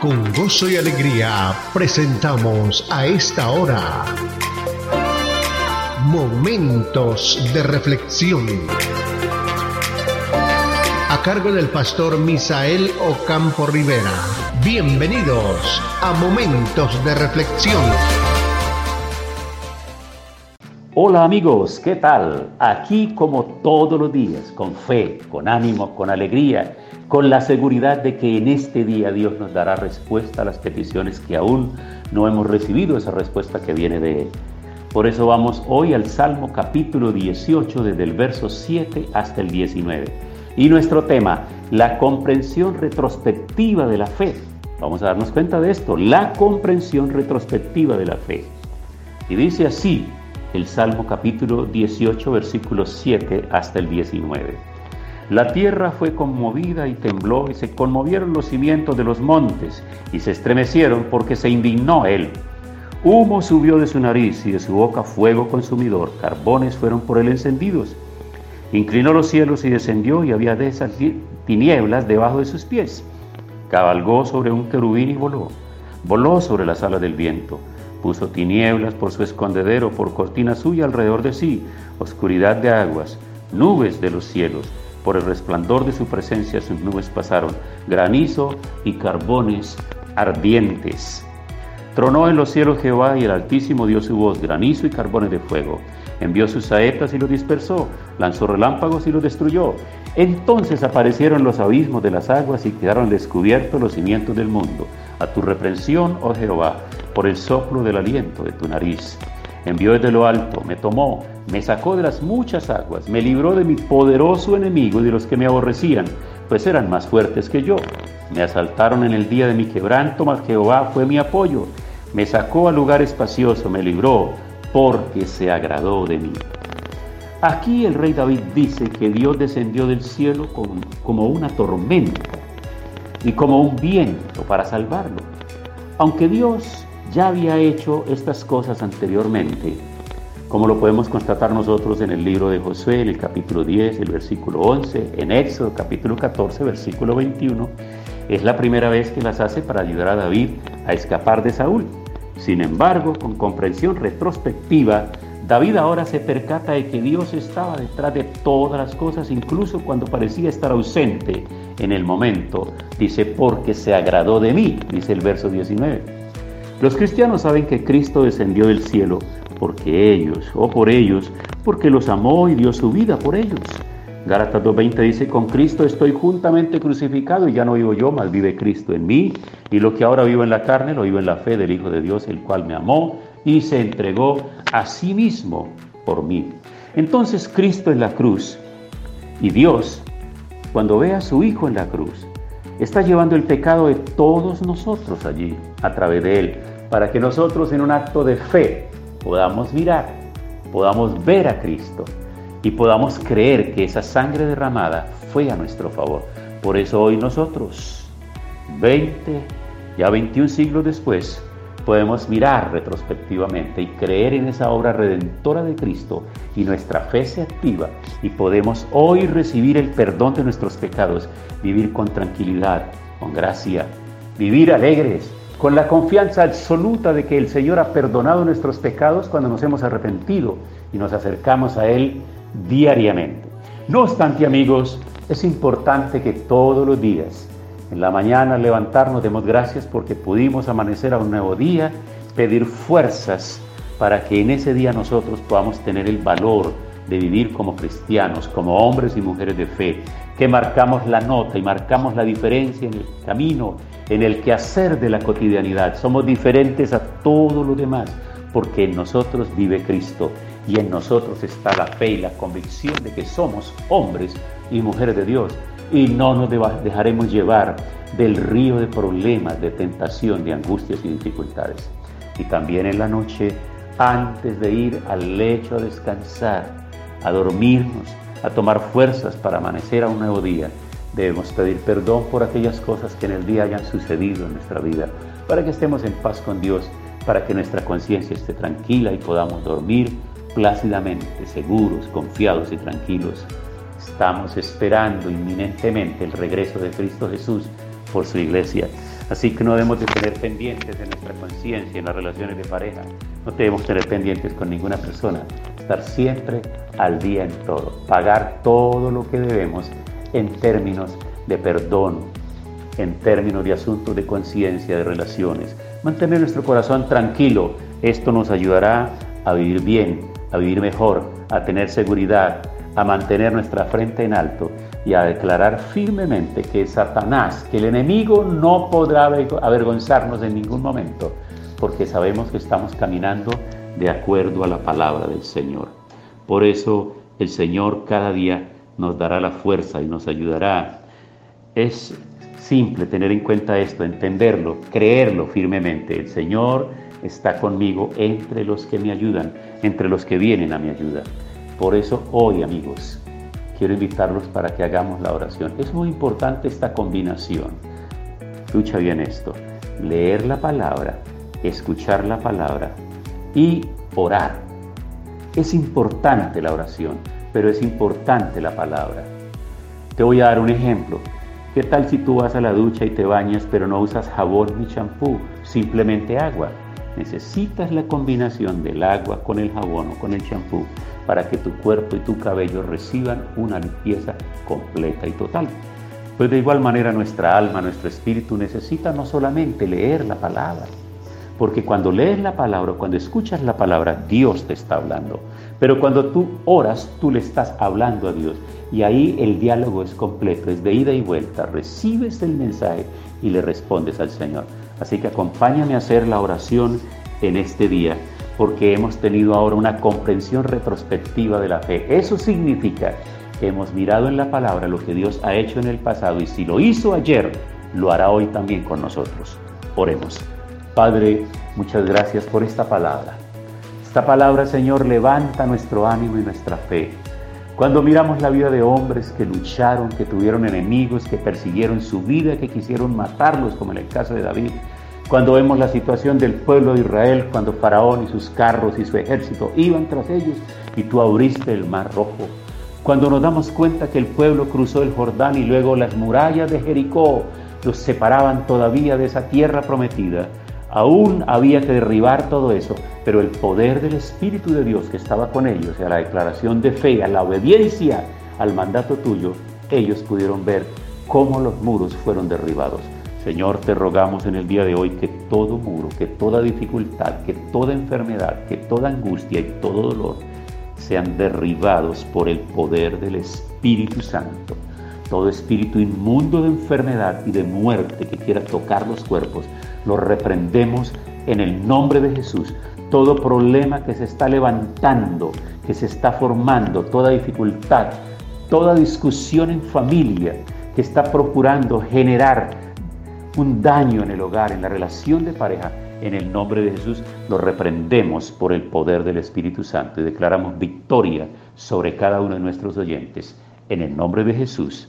Con gozo y alegría presentamos a esta hora Momentos de Reflexión. A cargo del pastor Misael Ocampo Rivera. Bienvenidos a Momentos de Reflexión. Hola amigos, ¿qué tal? Aquí como todos los días, con fe, con ánimo, con alegría con la seguridad de que en este día Dios nos dará respuesta a las peticiones que aún no hemos recibido, esa respuesta que viene de Él. Por eso vamos hoy al Salmo capítulo 18, desde el verso 7 hasta el 19. Y nuestro tema, la comprensión retrospectiva de la fe. Vamos a darnos cuenta de esto, la comprensión retrospectiva de la fe. Y dice así el Salmo capítulo 18, versículos 7 hasta el 19. La tierra fue conmovida y tembló y se conmovieron los cimientos de los montes y se estremecieron porque se indignó él. Humo subió de su nariz y de su boca fuego consumidor, carbones fueron por él encendidos. Inclinó los cielos y descendió y había de esas tinieblas debajo de sus pies. Cabalgó sobre un querubín y voló. Voló sobre las alas del viento. Puso tinieblas por su escondedero, por cortina suya alrededor de sí, oscuridad de aguas, nubes de los cielos por el resplandor de su presencia sus nubes pasaron, granizo y carbones ardientes. Tronó en los cielos Jehová y el Altísimo dio su voz, granizo y carbones de fuego. Envió sus saetas y los dispersó, lanzó relámpagos y los destruyó. Entonces aparecieron los abismos de las aguas y quedaron descubiertos los cimientos del mundo. A tu reprensión, oh Jehová, por el soplo del aliento de tu nariz. Envió desde lo alto, me tomó, me sacó de las muchas aguas, me libró de mi poderoso enemigo y de los que me aborrecían, pues eran más fuertes que yo. Me asaltaron en el día de mi quebranto, mas Jehová fue mi apoyo. Me sacó a lugar espacioso, me libró, porque se agradó de mí. Aquí el rey David dice que Dios descendió del cielo como una tormenta y como un viento para salvarlo. Aunque Dios ya había hecho estas cosas anteriormente, como lo podemos constatar nosotros en el libro de Josué, en el capítulo 10, el versículo 11, en Éxodo capítulo 14, versículo 21, es la primera vez que las hace para ayudar a David a escapar de Saúl. Sin embargo, con comprensión retrospectiva, David ahora se percata de que Dios estaba detrás de todas las cosas, incluso cuando parecía estar ausente en el momento. Dice, porque se agradó de mí, dice el verso 19. Los cristianos saben que Cristo descendió del cielo porque ellos, o por ellos, porque los amó y dio su vida por ellos. Gálatas 2.20 dice, con Cristo estoy juntamente crucificado y ya no vivo yo, mas vive Cristo en mí, y lo que ahora vivo en la carne, lo vivo en la fe del Hijo de Dios, el cual me amó y se entregó a sí mismo por mí. Entonces Cristo en la cruz y Dios, cuando ve a su Hijo en la cruz, está llevando el pecado de todos nosotros allí, a través de Él, para que nosotros en un acto de fe podamos mirar, podamos ver a Cristo y podamos creer que esa sangre derramada fue a nuestro favor. Por eso hoy nosotros, 20, ya 21 siglos después, podemos mirar retrospectivamente y creer en esa obra redentora de Cristo y nuestra fe se activa y podemos hoy recibir el perdón de nuestros pecados, vivir con tranquilidad, con gracia, vivir alegres, con la confianza absoluta de que el Señor ha perdonado nuestros pecados cuando nos hemos arrepentido y nos acercamos a Él diariamente. No obstante, amigos, es importante que todos los días, en la mañana levantarnos, demos gracias porque pudimos amanecer a un nuevo día, pedir fuerzas para que en ese día nosotros podamos tener el valor de vivir como cristianos, como hombres y mujeres de fe, que marcamos la nota y marcamos la diferencia en el camino, en el quehacer de la cotidianidad. Somos diferentes a todos los demás, porque en nosotros vive Cristo y en nosotros está la fe y la convicción de que somos hombres y mujeres de Dios y no nos dejaremos llevar del río de problemas, de tentación, de angustias y dificultades. Y también en la noche, antes de ir al lecho a descansar, a dormirnos, a tomar fuerzas para amanecer a un nuevo día, debemos pedir perdón por aquellas cosas que en el día hayan sucedido en nuestra vida, para que estemos en paz con Dios, para que nuestra conciencia esté tranquila y podamos dormir plácidamente, seguros, confiados y tranquilos. Estamos esperando inminentemente el regreso de Cristo Jesús por su iglesia. Así que no debemos de tener pendientes en nuestra conciencia, en las relaciones de pareja. No debemos tener pendientes con ninguna persona. Estar siempre al día en todo. Pagar todo lo que debemos en términos de perdón, en términos de asuntos de conciencia, de relaciones. Mantener nuestro corazón tranquilo. Esto nos ayudará a vivir bien, a vivir mejor, a tener seguridad, a mantener nuestra frente en alto y a declarar firmemente que Satanás, que el enemigo no podrá avergonzarnos en ningún momento, porque sabemos que estamos caminando de acuerdo a la palabra del Señor. Por eso el Señor cada día nos dará la fuerza y nos ayudará. Es simple tener en cuenta esto, entenderlo, creerlo firmemente. El Señor está conmigo entre los que me ayudan, entre los que vienen a mi ayuda. Por eso hoy, amigos, quiero invitarlos para que hagamos la oración. Es muy importante esta combinación. Escucha bien esto. Leer la palabra, escuchar la palabra y orar. Es importante la oración, pero es importante la palabra. Te voy a dar un ejemplo. ¿Qué tal si tú vas a la ducha y te bañas pero no usas jabón ni champú, simplemente agua? Necesitas la combinación del agua con el jabón o con el champú para que tu cuerpo y tu cabello reciban una limpieza completa y total. Pues de igual manera nuestra alma, nuestro espíritu necesita no solamente leer la palabra, porque cuando lees la palabra, cuando escuchas la palabra, Dios te está hablando. Pero cuando tú oras, tú le estás hablando a Dios. Y ahí el diálogo es completo, es de ida y vuelta. Recibes el mensaje y le respondes al Señor. Así que acompáñame a hacer la oración en este día porque hemos tenido ahora una comprensión retrospectiva de la fe. Eso significa que hemos mirado en la palabra lo que Dios ha hecho en el pasado y si lo hizo ayer, lo hará hoy también con nosotros. Oremos. Padre, muchas gracias por esta palabra. Esta palabra, Señor, levanta nuestro ánimo y nuestra fe. Cuando miramos la vida de hombres que lucharon, que tuvieron enemigos, que persiguieron su vida, que quisieron matarlos, como en el caso de David, cuando vemos la situación del pueblo de Israel, cuando Faraón y sus carros y su ejército iban tras ellos y tú abriste el mar rojo. Cuando nos damos cuenta que el pueblo cruzó el Jordán y luego las murallas de Jericó los separaban todavía de esa tierra prometida, aún había que derribar todo eso, pero el poder del Espíritu de Dios que estaba con ellos, y a la declaración de fe, a la obediencia al mandato tuyo, ellos pudieron ver cómo los muros fueron derribados. Señor, te rogamos en el día de hoy que todo muro, que toda dificultad, que toda enfermedad, que toda angustia y todo dolor sean derribados por el poder del Espíritu Santo. Todo espíritu inmundo de enfermedad y de muerte que quiera tocar los cuerpos, lo reprendemos en el nombre de Jesús. Todo problema que se está levantando, que se está formando, toda dificultad, toda discusión en familia que está procurando generar un daño en el hogar, en la relación de pareja, en el nombre de Jesús lo reprendemos por el poder del Espíritu Santo y declaramos victoria sobre cada uno de nuestros oyentes. En el nombre de Jesús.